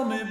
tell me